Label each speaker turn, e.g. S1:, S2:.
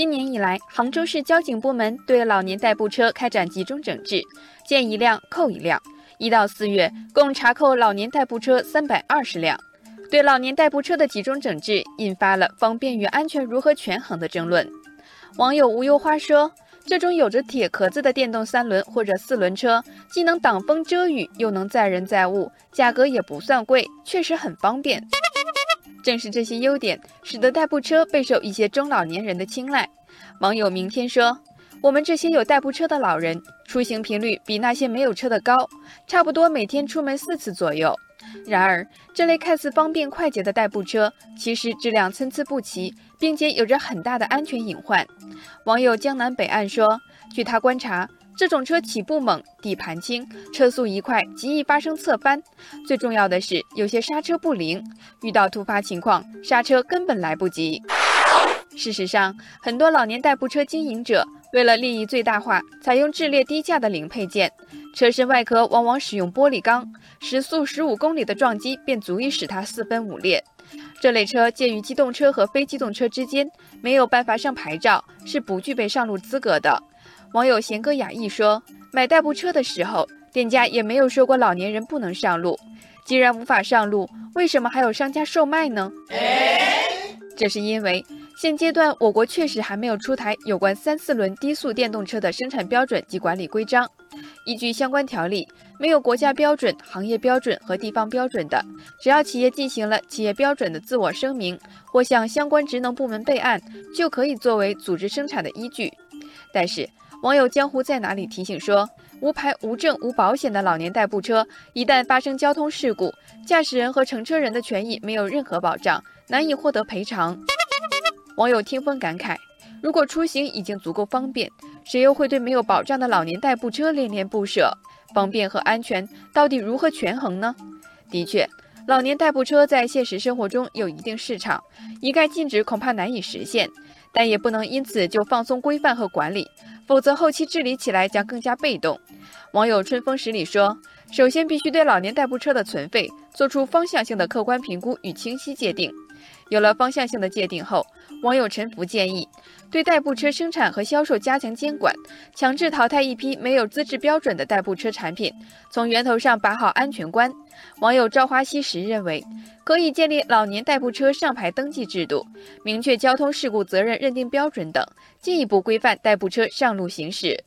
S1: 今年以来，杭州市交警部门对老年代步车开展集中整治，见一辆扣一辆。一到四月，共查扣老年代步车三百二十辆。对老年代步车的集中整治，引发了方便与安全如何权衡的争论。网友无忧花说：“这种有着铁壳子的电动三轮或者四轮车，既能挡风遮雨，又能载人载物，价格也不算贵，确实很方便。”正是这些优点，使得代步车备受一些中老年人的青睐。网友明天说：“我们这些有代步车的老人，出行频率比那些没有车的高，差不多每天出门四次左右。然而，这类看似方便快捷的代步车，其实质量参差不齐，并且有着很大的安全隐患。”网友江南北岸说：“据他观察。”这种车起步猛，底盘轻，车速一快，极易发生侧翻。最重要的是，有些刹车不灵，遇到突发情况，刹车根本来不及。事实上，很多老年代步车经营者为了利益最大化，采用质劣低价的零配件，车身外壳往往使用玻璃钢，时速十五公里的撞击便足以使它四分五裂。这类车介于机动车和非机动车之间，没有办法上牌照，是不具备上路资格的。网友贤歌雅意说：“买代步车的时候，店家也没有说过老年人不能上路。既然无法上路，为什么还有商家售卖呢？这是因为现阶段我国确实还没有出台有关三四轮低速电动车的生产标准及管理规章。依据相关条例，没有国家标准、行业标准和地方标准的，只要企业进行了企业标准的自我声明，或向相关职能部门备案，就可以作为组织生产的依据。但是，网友江湖在哪里提醒说，无牌、无证、无保险的老年代步车，一旦发生交通事故，驾驶人和乘车人的权益没有任何保障，难以获得赔偿。网友听风感慨：如果出行已经足够方便，谁又会对没有保障的老年代步车恋恋不舍？方便和安全到底如何权衡呢？的确，老年代步车在现实生活中有一定市场，一概禁止恐怕难以实现。但也不能因此就放松规范和管理，否则后期治理起来将更加被动。网友春风十里说：“首先必须对老年代步车的存废做出方向性的客观评估与清晰界定。有了方向性的界定后，网友陈福建议对代步车生产和销售加强监管，强制淘汰一批没有资质标准的代步车产品，从源头上把好安全关。”网友朝花夕拾认为，可以建立老年代步车上牌登记制度，明确交通事故责任认定标准等，进一步规范代步车上路行驶。